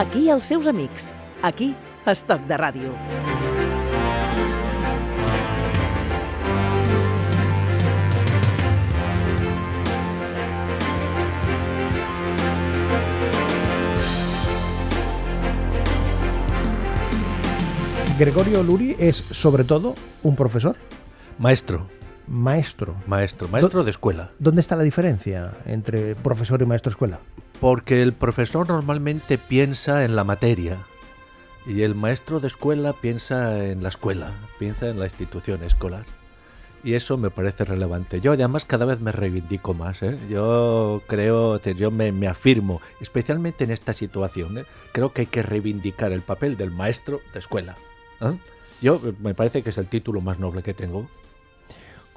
Aquí els seus amics. Aquí, Estoc de Ràdio. Gregorio Luri es sobre todo un profesor, Maestro, maestro. maestro, maestro de escuela. ¿Dónde está la diferencia entre profesor y maestro de escuela? Porque el profesor normalmente piensa en la materia y el maestro de escuela piensa en la escuela, piensa en la institución escolar. Y eso me parece relevante. Yo además cada vez me reivindico más. ¿eh? Yo creo, yo me, me afirmo, especialmente en esta situación. ¿eh? Creo que hay que reivindicar el papel del maestro de escuela. ¿eh? Yo eh, me parece que es el título más noble que tengo.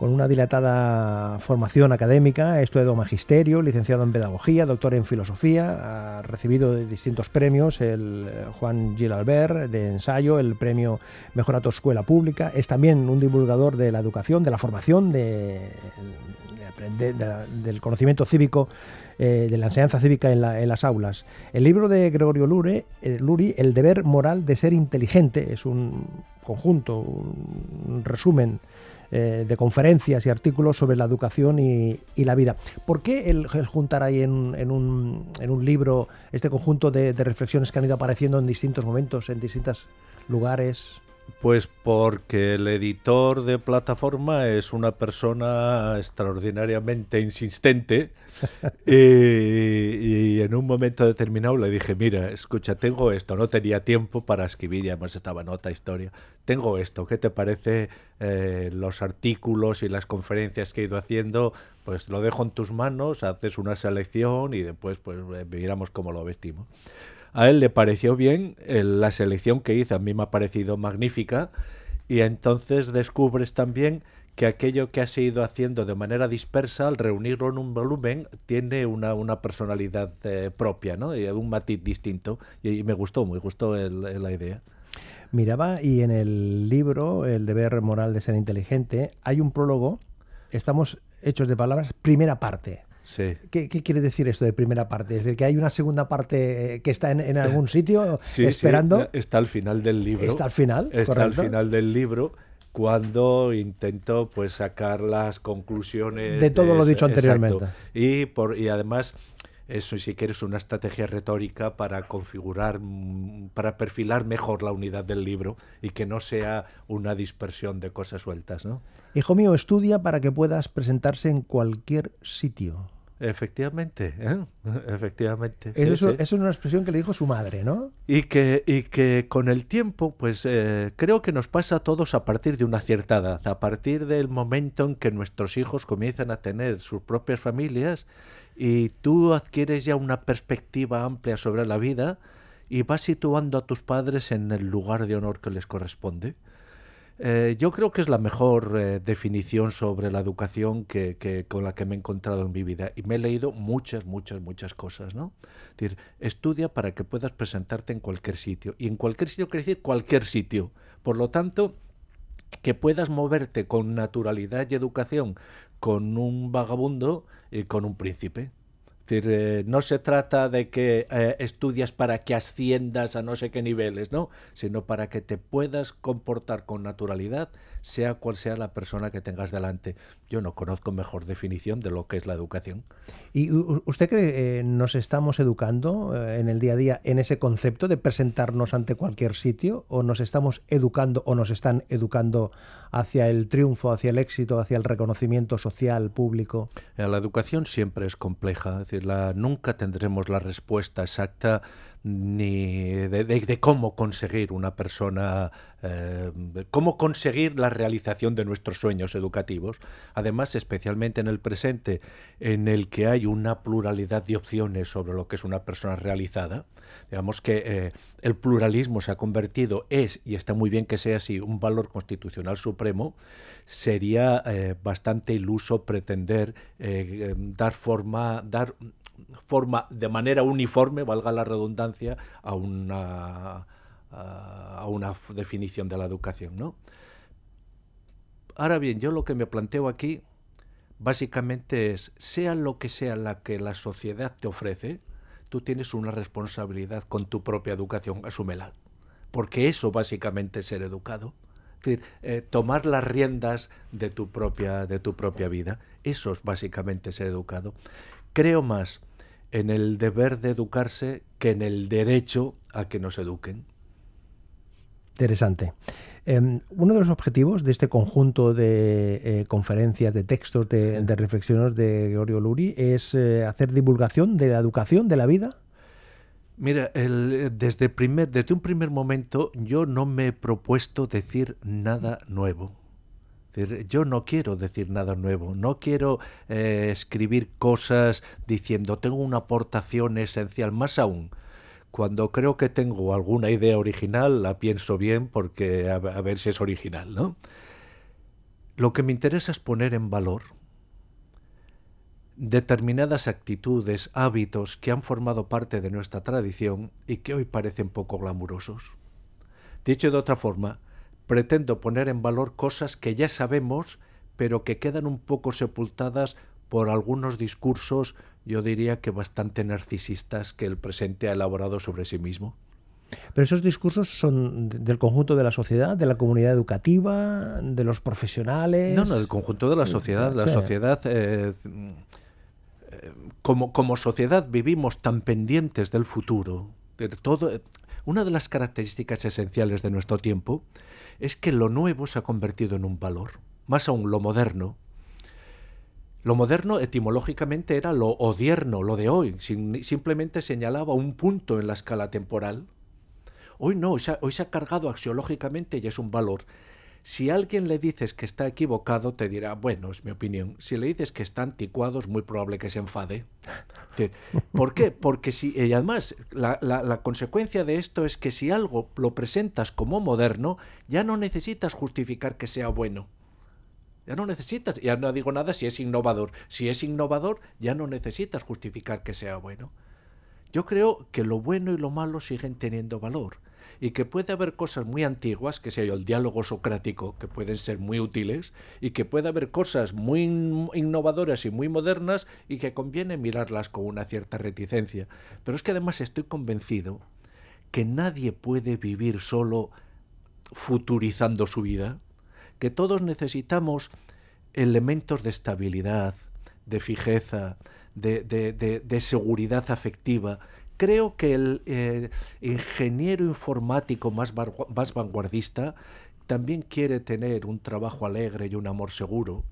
Con una dilatada formación académica, ha estudiado magisterio, licenciado en pedagogía, doctor en filosofía, ha recibido distintos premios, el eh, Juan Gil Albert de ensayo, el premio Mejor escuela pública, es también un divulgador de la educación, de la formación, de, del conocimiento cívico, eh, de la enseñanza cívica en, la- las aulas. El libro de Gregorio Lure, eh, Luri, El deber moral de ser inteligente, es un conjunto, un resumen eh, de conferencias y artículos sobre la educación y, la vida. ¿Por qué el, el juntar ahí en, en un, en un libro este conjunto de, de reflexiones que han ido apareciendo en distintos momentos, en distintos lugares? Pues porque el editor de plataforma es una persona extraordinariamente insistente y, y en un momento determinado le dije, mira, escucha, tengo esto, no tenía tiempo para escribir y además estaba en otra historia. Tengo esto, ¿qué te parece eh, los artículos y las conferencias que he ido haciendo? Pues lo dejo en tus manos, haces una selección y después pues eh, miramos cómo lo vestimos. A él le pareció bien, la selección que hizo a mí me ha parecido magnífica y entonces descubres también que aquello que has ido haciendo de manera dispersa, al reunirlo en un volumen, tiene una, una personalidad eh, propia, ¿no? Y un matiz distinto. Y, me gustó, me gustó la idea. Miraba y en el libro, El deber moral de ser inteligente, hay un prólogo, estamos hechos de palabras, primera parte. Sí. ¿Qué, qué quiere decir esto de primera parte? Es decir, que hay una segunda parte eh, que está en, en algún sitio Sí, sí, esperando. está al final del libro. Está al final, Está correcto. al final del libro cuando intento pues sacar las conclusiones De todo lo dicho anteriormente. exacto. Y por y además eso si quieres una estrategia retórica para configurar para perfilar mejor la unidad del libro y que no sea una dispersión de cosas sueltas, ¿no? Hijo mío, estudia para que puedas presentarse en cualquier sitio. Efectivamente, ¿eh? efectivamente. sí, Eso, sí. eso es una expresión que le dijo su madre, ¿no? Y que, y que con el tiempo, pues eh, creo que nos pasa a todos a partir de una cierta edad, a partir del momento en que nuestros hijos comienzan a tener sus propias familias y tú adquieres ya una perspectiva amplia sobre la vida y vas situando a tus padres en el lugar de honor que les corresponde. Eh, yo creo que es la mejor eh, definición sobre la educación que, con la que me he encontrado en mi vida. Y me he leído muchas, muchas, muchas cosas, ¿no? Es decir, estudia para que puedas presentarte en cualquier sitio. Y en cualquier sitio quiere decir cualquier sitio. Por lo tanto, que puedas moverte con naturalidad y educación con un vagabundo y con un príncipe. Es decir, eh, no se trata de que eh, estudias para que asciendas a no sé qué niveles, ¿no? Sino para que te puedas comportar con naturalidad, sea cual sea la persona que tengas delante. Yo no conozco mejor definición de lo que es la educación. ¿Y usted cree que nos estamos educando eh, en el día a día en ese concepto de presentarnos ante cualquier sitio? ¿O nos estamos educando o nos están educando hacia el triunfo, hacia el éxito, hacia el reconocimiento social, público? Eh, La educación siempre es compleja, es nunca tendremos la respuesta exacta ni de, cómo conseguir una persona, eh, cómo conseguir la realización de nuestros sueños educativos. Además, especialmente en el presente, en el que hay una pluralidad de opciones sobre lo que es una persona realizada. Digamos que eh, el pluralismo se ha convertido, es, y está muy bien que sea así, un valor constitucional supremo, sería eh, bastante iluso pretender dar forma, dar de manera uniforme, valga la redundancia, a una, a una definición de la educación, ¿no? Ahora bien, yo lo que me planteo aquí básicamente es, sea lo que sea la que la sociedad te ofrece, tú tienes una responsabilidad con tu propia educación, asúmela. Porque eso básicamente es ser educado. Es decir, eh, tomar las riendas de tu, propia, de tu propia vida. Eso es básicamente ser educado. Creo más en el deber de educarse que en el derecho a que nos eduquen. Interesante. Em, uno de los objetivos de este conjunto de eh, conferencias, de textos, de, reflexiones de Gregorio Luri es eh, hacer divulgación de la educación, de la vida. Mira, desde, primer, desde un primer momento yo no me he propuesto decir nada nuevo. Yo no quiero decir nada nuevo, no quiero eh, escribir cosas diciendo tengo una aportación esencial, más aún cuando creo que tengo alguna idea original, la pienso bien porque a, ver si es original, ¿no? Lo que me interesa es poner en valor determinadas actitudes, hábitos que han formado parte de nuestra tradición y que hoy parecen poco glamurosos. Dicho de otra forma, pretendo poner en valor cosas que ya sabemos, pero que quedan un poco sepultadas por algunos discursos yo diría que bastante narcisistas que el presente ha elaborado sobre sí mismo. Pero esos discursos son del conjunto de la sociedad, de la comunidad educativa, de los profesionales. No, no, del conjunto de la sociedad. La sociedad, eh, como, como sociedad, vivimos tan pendientes del futuro. Todo, una de las características esenciales de nuestro tiempo es que lo nuevo se ha convertido en un valor. Más aún, lo moderno lo moderno etimológicamente era lo odierno, lo de hoy, simplemente señalaba un punto en la escala temporal. Hoy no, hoy se, ha, cargado axiológicamente y es un valor. Si alguien le dices que está equivocado, te dirá, bueno, es mi opinión. Si le dices que está anticuado, es muy probable que se enfade. ¿Por qué? Porque si, y además, la, la consecuencia de esto es que si algo lo presentas como moderno, ya no necesitas justificar que sea bueno. Ya no necesitas, ya no digo nada si es innovador. Si es innovador, ya no necesitas justificar que sea bueno. Yo creo que lo bueno y lo malo siguen teniendo valor y que puede haber cosas muy antiguas, que sea el diálogo socrático, que pueden ser muy útiles, y que puede haber cosas muy innovadoras y muy modernas y que conviene mirarlas con una cierta reticencia. Pero es que además estoy convencido que nadie puede vivir solo futurizando su vida que todos necesitamos elementos de estabilidad, de fijeza, de, seguridad afectiva. Creo que el eh, ingeniero informático más, más vanguardista también quiere tener un trabajo alegre y un amor seguro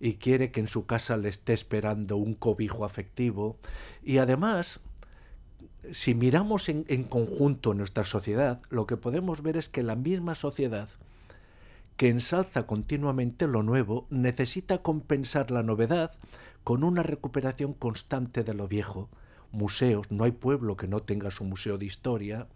y quiere que en su casa le esté esperando un cobijo afectivo. Y además, si miramos en, en conjunto nuestra sociedad, lo que podemos ver es que la misma sociedad que ensalza continuamente lo nuevo, necesita compensar la novedad con una recuperación constante de lo viejo. Museos, no hay pueblo que no tenga su museo de historia,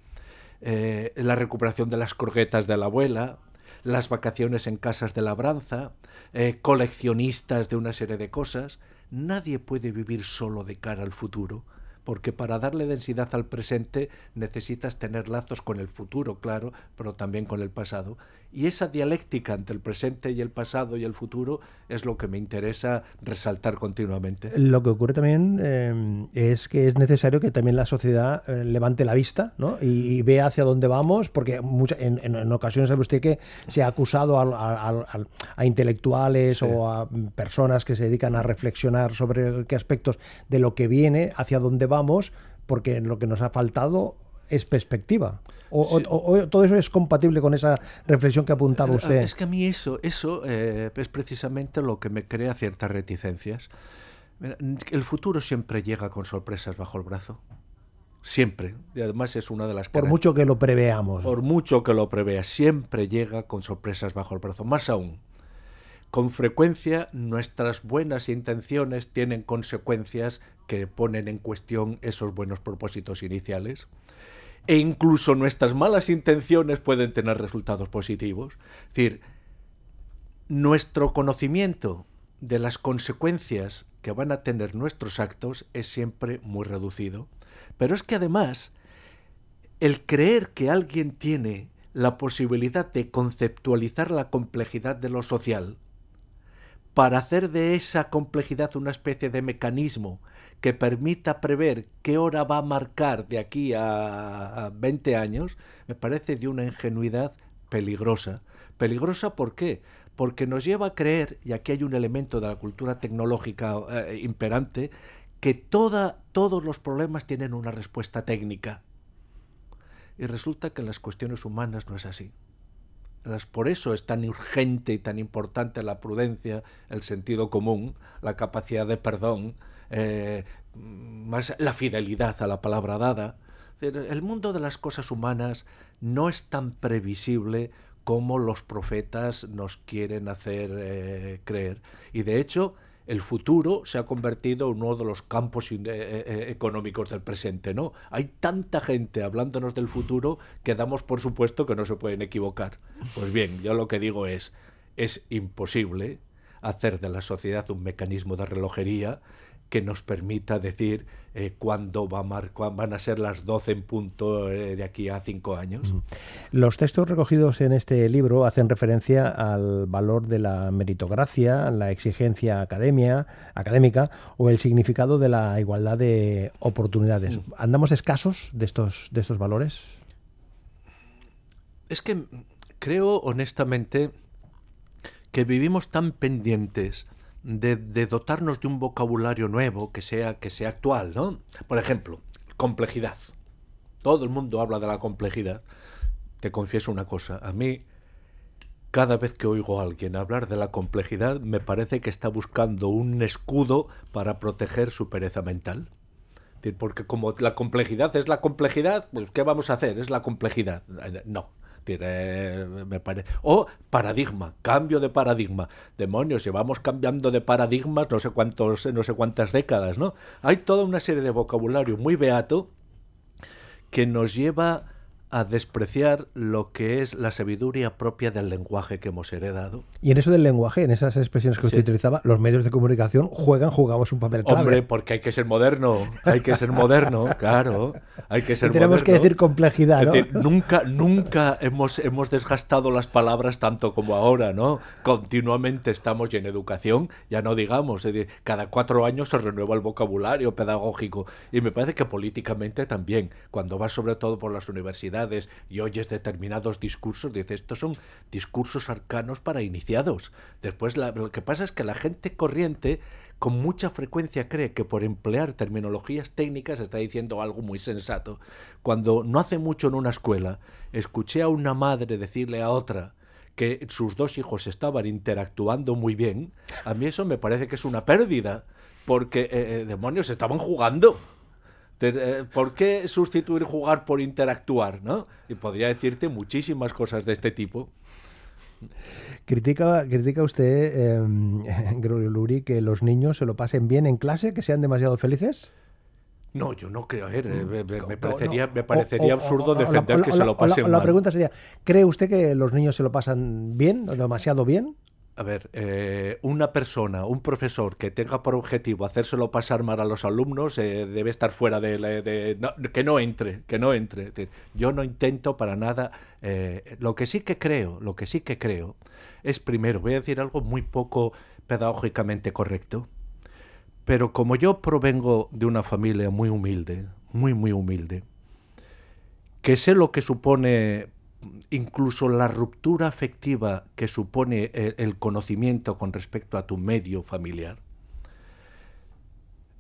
eh, la recuperación de las croquetas de la abuela, las vacaciones en casas de labranza, eh, coleccionistas de una serie de cosas. Nadie puede vivir solo de cara al futuro porque para darle densidad al presente necesitas tener lazos con el futuro, claro, pero también con el pasado. Y esa dialéctica entre el presente y el pasado y el futuro es lo que me interesa resaltar continuamente. Lo que ocurre también eh, es que es necesario que también la sociedad eh, levante la vista ¿no? y, vea hacia dónde vamos, porque en, ocasiones sabe usted que se ha acusado a, intelectuales o a personas que se dedican a reflexionar sobre qué aspectos de lo que viene, hacia dónde va porque lo que nos ha faltado es perspectiva. O, todo eso es compatible con esa reflexión que apuntaba eh, usted. Es que a mí eso, eso eh, es precisamente lo que me crea ciertas reticencias. El futuro siempre llega con sorpresas bajo el brazo. Siempre. Y además es una de las Por mucho que lo preveamos. Por mucho que lo prevea, siempre llega con sorpresas bajo el brazo. Más aún, con frecuencia nuestras buenas intenciones tienen consecuencias que ponen en cuestión esos buenos propósitos iniciales. E incluso nuestras malas intenciones pueden tener resultados positivos. Es decir, nuestro conocimiento de las consecuencias que van a tener nuestros actos es siempre muy reducido. Pero es que además, el creer que alguien tiene la posibilidad de conceptualizar la complejidad de lo social para hacer de esa complejidad una especie de mecanismo que permita prever qué hora va a marcar de aquí a, 20 años, me parece de una ingenuidad peligrosa. ¿Peligrosa por qué? Porque nos lleva a creer, y aquí hay un elemento de la cultura tecnológica eh, imperante, que todos los problemas tienen una respuesta técnica. Y resulta que en las cuestiones humanas no es así. Por eso es tan urgente y tan importante la prudencia, el sentido común, la capacidad de perdón, eh, más la fidelidad a la palabra dada. El mundo de las cosas humanas no es tan previsible como los profetas nos quieren hacer eh, creer. Y de hecho, el futuro se ha convertido en uno de los campos eh, eh, económicos del presente, ¿no? Hay tanta gente hablándonos del futuro que damos por supuesto que no se pueden equivocar. Pues bien, yo lo que digo es, es imposible hacer de la sociedad un mecanismo de relojería que nos permita decir eh, cuándo va van a ser las 12 en punto eh, de aquí a cinco años. Los textos recogidos en este libro hacen referencia al valor de la meritocracia, la exigencia academia, académica o el significado de la igualdad de oportunidades. ¿Andamos escasos de estos, de estos valores? Es que creo honestamente que vivimos tan pendientes de, dotarnos de un vocabulario nuevo que sea, que sea actual, ¿no? Por ejemplo, complejidad. Todo el mundo habla de la complejidad. Te confieso una cosa, a mí cada vez que oigo a alguien hablar de la complejidad me parece que está buscando un escudo para proteger su pereza mental. Porque como la complejidad es la complejidad, pues ¿qué vamos a hacer? Es la complejidad. No, O paradigma, cambio de paradigma. Demonios, llevamos cambiando de paradigmas no sé cuántos, no sé cuántas décadas, ¿no? Hay toda una serie de vocabulario muy beato que nos lleva a despreciar lo que es la sabiduría propia del lenguaje que hemos heredado. Y en eso del lenguaje, en esas expresiones que usted utilizaba, los medios de comunicación juegan, jugamos un papel clave. Hombre, porque hay que ser moderno, hay que ser moderno, claro, hay que ser y tenemos que decir complejidad, ¿no? nunca, nunca hemos, hemos desgastado las palabras tanto como ahora, ¿no? Continuamente estamos y en educación, ya no digamos, es decir, cada cuatro años se renueva el vocabulario pedagógico y me parece que políticamente también, cuando vas sobre todo por las universidades, y oyes determinados discursos, dices, estos son discursos arcanos para iniciados. Después lo que pasa es que la gente corriente con mucha frecuencia cree que por emplear terminologías técnicas está diciendo algo muy sensato. Cuando no hace mucho en una escuela escuché a una madre decirle a otra que sus dos hijos estaban interactuando muy bien, a mí eso me parece que es una pérdida, porque eh, eh, demonios estaban jugando. Eh, ¿Por qué sustituir jugar por interactuar? ¿no? Y podría decirte muchísimas cosas de este tipo. Critica, critica usted, eh, Luri, que los niños se lo pasen bien en clase, que sean demasiado felices. No, yo no creo. Me, parecería, me parecería absurdo defender que se lo pasen mal. La pregunta sería, ¿cree usted que los niños se lo pasan bien o demasiado bien? A ver, eh, una persona, un profesor que tenga por objetivo hacérselo pasar mal a los alumnos eh, debe estar fuera de, que no entre, que no entre. Yo no intento para nada. Eh, lo que sí que creo, lo que sí que creo es primero, voy a decir algo muy poco pedagógicamente correcto, pero como yo provengo de una familia muy humilde, muy muy humilde, que sé lo que supone incluso la ruptura afectiva que supone el, conocimiento con respecto a tu medio familiar.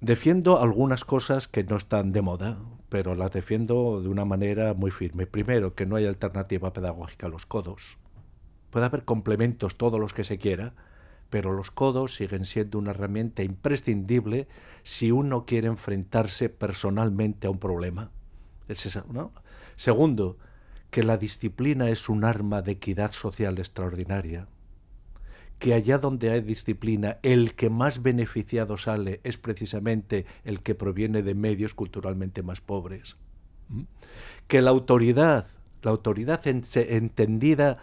Defiendo algunas cosas que no están de moda, pero las defiendo de una manera muy firme. Primero, que no hay alternativa pedagógica a los codos. Puede haber complementos todos los que se quiera, pero los codos siguen siendo una herramienta imprescindible si uno quiere enfrentarse personalmente a un problema. Segundo, que la disciplina es un arma de equidad social extraordinaria, que allá donde hay disciplina, el que más beneficiado sale es precisamente el que proviene de medios culturalmente más pobres. Que la autoridad, la autoridad entendida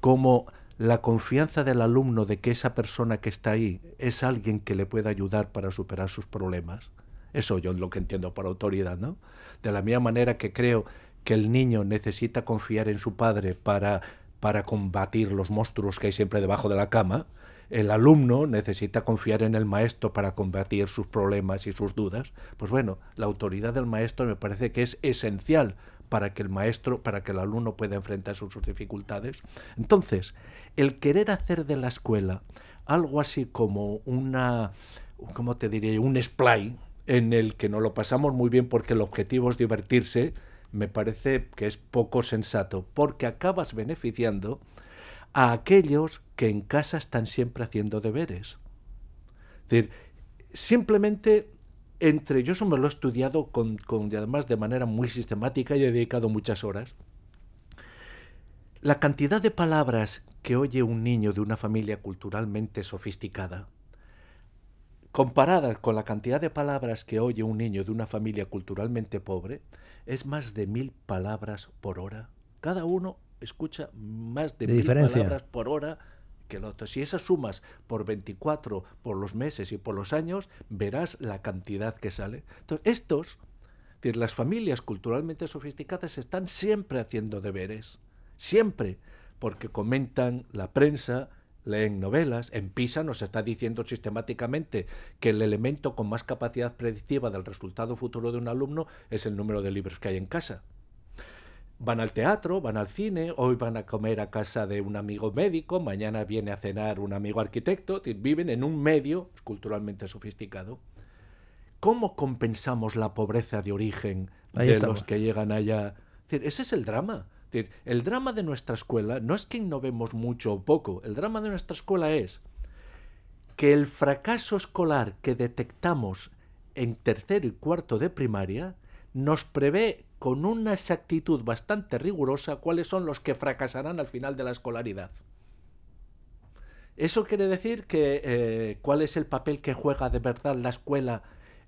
como la confianza del alumno de que esa persona que está ahí es alguien que le pueda ayudar para superar sus problemas. Eso yo lo que entiendo por autoridad, ¿no? De la misma manera que creo que el niño necesita confiar en su padre para, para combatir los monstruos que hay siempre debajo de la cama, el alumno necesita confiar en el maestro para combatir sus problemas y sus dudas, pues bueno, la autoridad del maestro me parece que es esencial para que el maestro, para que el alumno pueda enfrentar sus, dificultades. Entonces, el querer hacer de la escuela algo así como una, ¿cómo te? Un splay en el que no lo pasamos muy bien porque el objetivo es divertirse, me parece que es poco sensato, porque acabas beneficiando a aquellos que en casa están siempre haciendo deberes. Es decir, simplemente entre, yo eso me lo he estudiado con, con, y además de manera muy sistemática y he dedicado muchas horas. La cantidad de palabras que oye un niño de una familia culturalmente sofisticada, comparada con la cantidad de palabras que oye un niño de una familia culturalmente pobre, es más de mil palabras por hora. Cada uno escucha más de, mil palabras por hora que el otro. Si esas sumas por 24, por los meses y por los años, verás la cantidad que sale. Entonces, estos, las familias culturalmente sofisticadas están siempre haciendo deberes, siempre, porque comentan la prensa, leen novelas. En PISA nos está diciendo sistemáticamente que el elemento con más capacidad predictiva del resultado futuro de un alumno es el número de libros que hay en casa van al teatro, van al cine, hoy van a comer a casa de un amigo médico, mañana viene a cenar un amigo arquitecto, viven en un medio culturalmente sofisticado. ¿Cómo compensamos la pobreza de origen de los que llegan allá? ese es el drama. El drama de nuestra escuela no es que innovemos mucho o poco, el drama de nuestra escuela es que el fracaso escolar que detectamos en tercero y cuarto de primaria nos prevé con una exactitud bastante rigurosa cuáles son los que fracasarán al final de la escolaridad. Eso quiere decir que eh, cuál es el papel que juega de verdad la escuela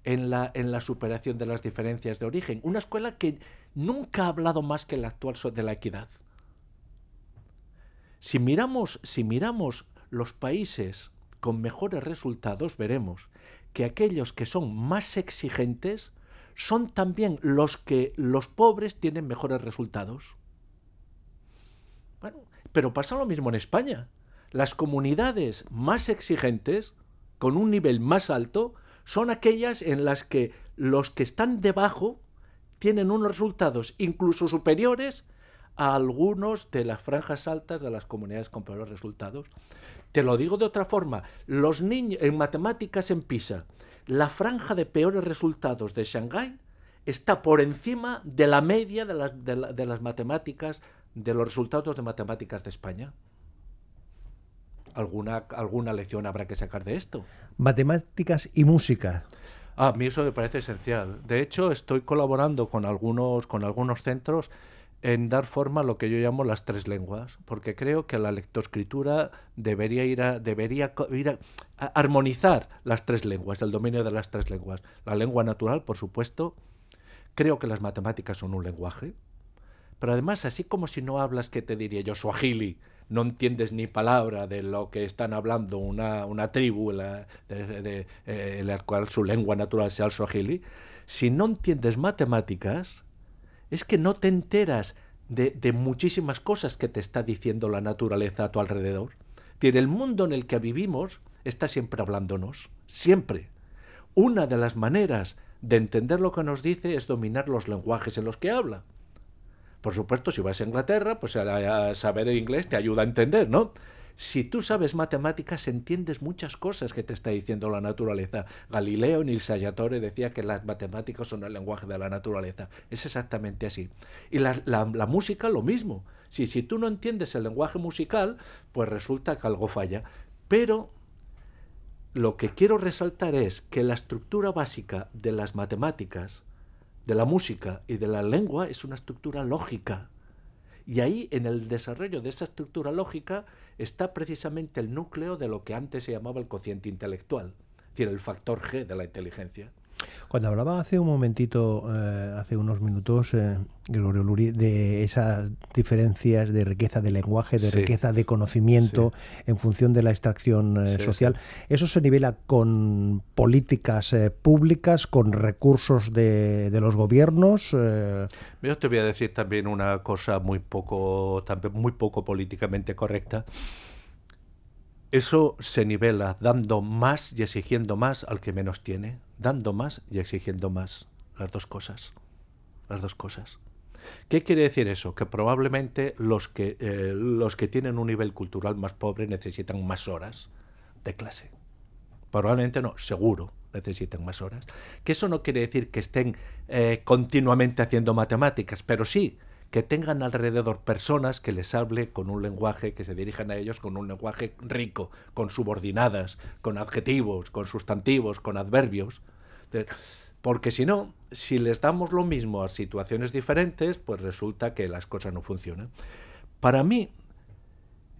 en la, en la superación de las diferencias de origen. Una escuela que nunca ha hablado más que la actual de la equidad. Si miramos, si miramos los países con mejores resultados, veremos que aquellos que son más exigentes son también los que los pobres tienen mejores resultados. Bueno, pero pasa lo mismo en España. Las comunidades más exigentes, con un nivel más alto, son aquellas en las que los que están debajo tienen unos resultados incluso superiores a algunos de las franjas altas de las comunidades con peores resultados. Te lo digo de otra forma, los niños en matemáticas en PISA, la franja de peores resultados de Shanghái está por encima de la media de las, de, las matemáticas, de los resultados de matemáticas de España. ¿Alguna, ¿Alguna lección habrá que sacar de esto? Matemáticas y música. Ah, a mí eso me parece esencial. De hecho, estoy colaborando con algunos, con algunos centros en dar forma a lo que yo llamo las tres lenguas, porque creo que la lectoescritura debería ir a, debería ir a, armonizar las tres lenguas, el dominio de las tres lenguas. La lengua natural, por supuesto. Creo que las matemáticas son un lenguaje. Pero además, así como si no hablas, ¿qué te diría yo? Swahili, no entiendes ni palabra de lo que están hablando una, una tribu la, de, eh, la cual su lengua natural sea el Swahili. Si no entiendes matemáticas, es que no te enteras de, muchísimas cosas que te está diciendo la naturaleza a tu alrededor. Tiene el mundo en el que vivimos está siempre hablándonos, siempre. Una de las maneras de entender lo que nos dice es dominar los lenguajes en los que habla. Por supuesto, si vas a Inglaterra, pues a, saber inglés te ayuda a entender, ¿no? Si tú sabes matemáticas, entiendes muchas cosas que te está diciendo la naturaleza. Galileo en Il Saggiatore decía que las matemáticas son el lenguaje de la naturaleza. Es exactamente así. Y la, la música, lo mismo. Si, si tú no entiendes el lenguaje musical, pues resulta que algo falla. Pero lo que quiero resaltar es que la estructura básica de las matemáticas, de la música y de la lengua es una estructura lógica. Y ahí, en el desarrollo de esa estructura lógica, está precisamente el núcleo de lo que antes se llamaba el cociente intelectual, es decir, el factor G de la inteligencia. Cuando hablaba hace un momentito, eh, hace unos minutos, eh, Gregorio Luri, de esas diferencias de riqueza de lenguaje, de riqueza de conocimiento en función de la extracción eh, social, ¿eso se nivela con políticas públicas, con recursos de, de los gobiernos? Yo te voy a decir también una cosa muy poco, también muy poco políticamente correcta. Eso se nivela dando más y exigiendo más al que menos tiene, dando más y exigiendo más, las dos cosas, las dos cosas. ¿Qué quiere decir eso? Que probablemente los que, eh, los que tienen un nivel cultural más pobre necesitan más horas de clase. Probablemente no, seguro necesitan más horas. Que eso no quiere decir que estén eh, continuamente haciendo matemáticas, pero sí que tengan alrededor personas que les hable con un lenguaje, que se dirijan a ellos con un lenguaje rico, con subordinadas, con adjetivos, con sustantivos, con adverbios. Porque si no, si les damos lo mismo a situaciones diferentes, pues resulta que las cosas no funcionan. Para mí,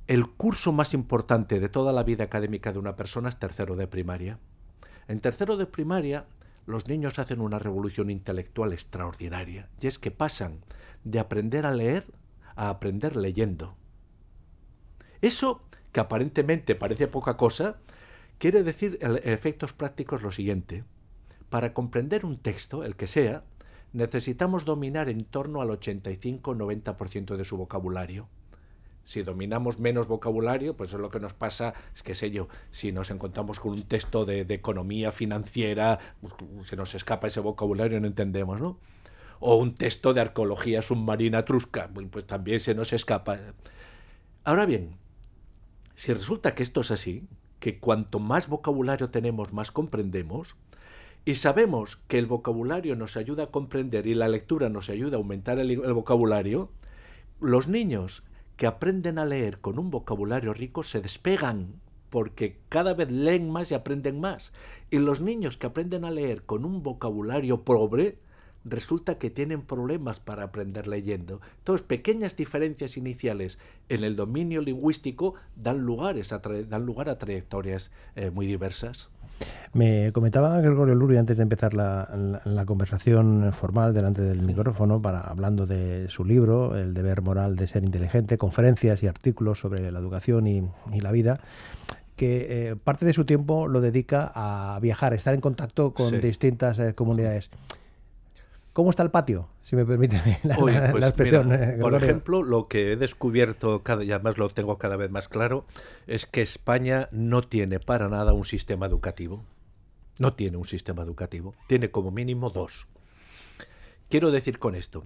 el curso más importante de toda la vida académica de una persona es tercero de primaria. En tercero de primaria, los niños hacen una revolución intelectual extraordinaria, y es que pasan de aprender a leer a aprender leyendo. Eso, que aparentemente parece poca cosa, quiere decir en efectos prácticos lo siguiente. Para comprender un texto, el que sea, necesitamos dominar en torno al 85-90% de su vocabulario. Si dominamos menos vocabulario, pues es lo que nos pasa, es que sé yo, si nos encontramos con un texto de, economía financiera, pues, se nos escapa ese vocabulario y no entendemos, ¿no? O un texto de arqueología submarina trusca, pues también se nos escapa. Ahora bien, si resulta que esto es así, que cuanto más vocabulario tenemos, más comprendemos, y sabemos que el vocabulario nos ayuda a comprender y la lectura nos ayuda a aumentar el, el vocabulario, los niños que aprenden a leer con un vocabulario rico se despegan porque cada vez leen más y aprenden más. Y los niños que aprenden a leer con un vocabulario pobre resulta que tienen problemas para aprender leyendo. Entonces, pequeñas diferencias iniciales en el dominio lingüístico dan, lugares a dan lugar a trayectorias eh, muy diversas. Me comentaba Gregorio Luri antes de empezar la, la, conversación formal delante del micrófono, para, hablando de su libro, El deber moral de ser inteligente, conferencias y artículos sobre la educación y, y la vida, que eh, parte de su tiempo lo dedica a viajar, estar en contacto con sí. distintas eh, comunidades. ¿Cómo está el patio? Si me permite la, pues la expresión. mira, eh, por ejemplo, lo que he descubierto, cada, y además lo tengo cada vez más claro, es que España no tiene para nada un sistema educativo. No tiene un sistema educativo. Tiene como mínimo dos. Quiero decir con esto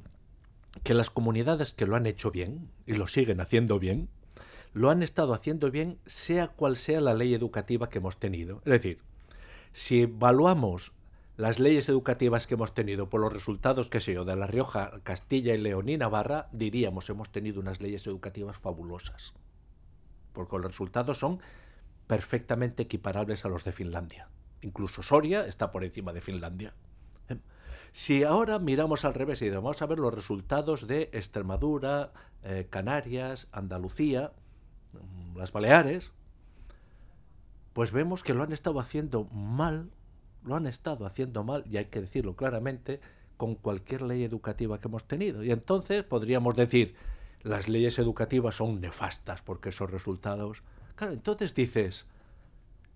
que las comunidades que lo han hecho bien y lo siguen haciendo bien, lo han estado haciendo bien sea cual sea la ley educativa que hemos tenido. Es decir, si evaluamos las leyes educativas que hemos tenido por los resultados, qué sé yo, de La Rioja, Castilla y León y Navarra, diríamos hemos tenido unas leyes educativas fabulosas. Porque los resultados son perfectamente equiparables a los de Finlandia. Incluso Soria está por encima de Finlandia. ¿Eh? Si ahora miramos al revés y vamos a ver los resultados de Extremadura, eh, Canarias, Andalucía, mm, las Baleares, pues vemos que lo han estado haciendo mal lo han estado haciendo mal, y hay que decirlo claramente, con cualquier ley educativa que hemos tenido. Y entonces podríamos decir, las leyes educativas son nefastas porque esos resultados... Claro, entonces dices,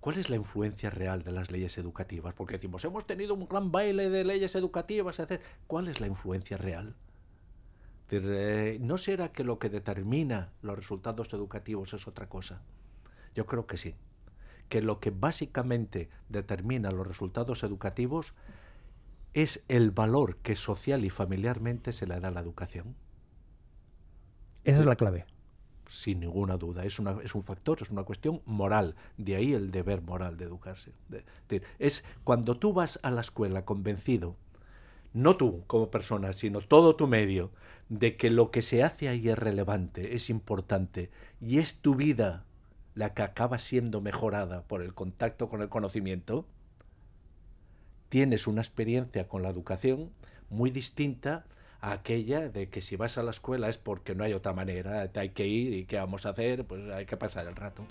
¿cuál es la influencia real de las leyes educativas? Porque decimos, hemos tenido un gran baile de leyes educativas, etc. ¿cuál es la influencia real? Eh, ¿No será que lo que determina los resultados educativos es otra cosa? Yo creo que sí que lo que básicamente determina los resultados educativos es el valor que social y familiarmente se le da a la educación. Esa es la clave. Sin ninguna duda, es, una, es un factor, es una cuestión moral, de ahí el deber moral de educarse. De, de, es cuando tú vas a la escuela convencido, no tú como persona, sino todo tu medio, de que lo que se hace ahí es relevante, es importante, y es tu vida la que acaba siendo mejorada por el contacto con el conocimiento, tienes una experiencia con la educación muy distinta a aquella de que si vas a la escuela es porque no hay otra manera, te hay que ir y qué vamos a hacer, pues hay que pasar el rato.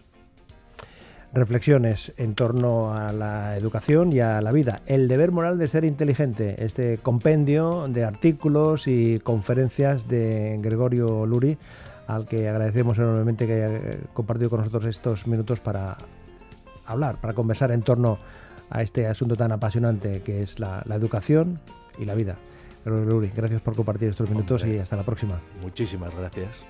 Reflexiones en torno a la educación y a la vida. El deber moral de ser inteligente. Este compendio de artículos y conferencias de Gregorio Luri al que agradecemos enormemente que haya compartido con nosotros estos minutos para hablar, para conversar en torno a este asunto tan apasionante que es la, la educación y la vida. Gracias por compartir estos minutos Hombre, y hasta la próxima. Muchísimas gracias.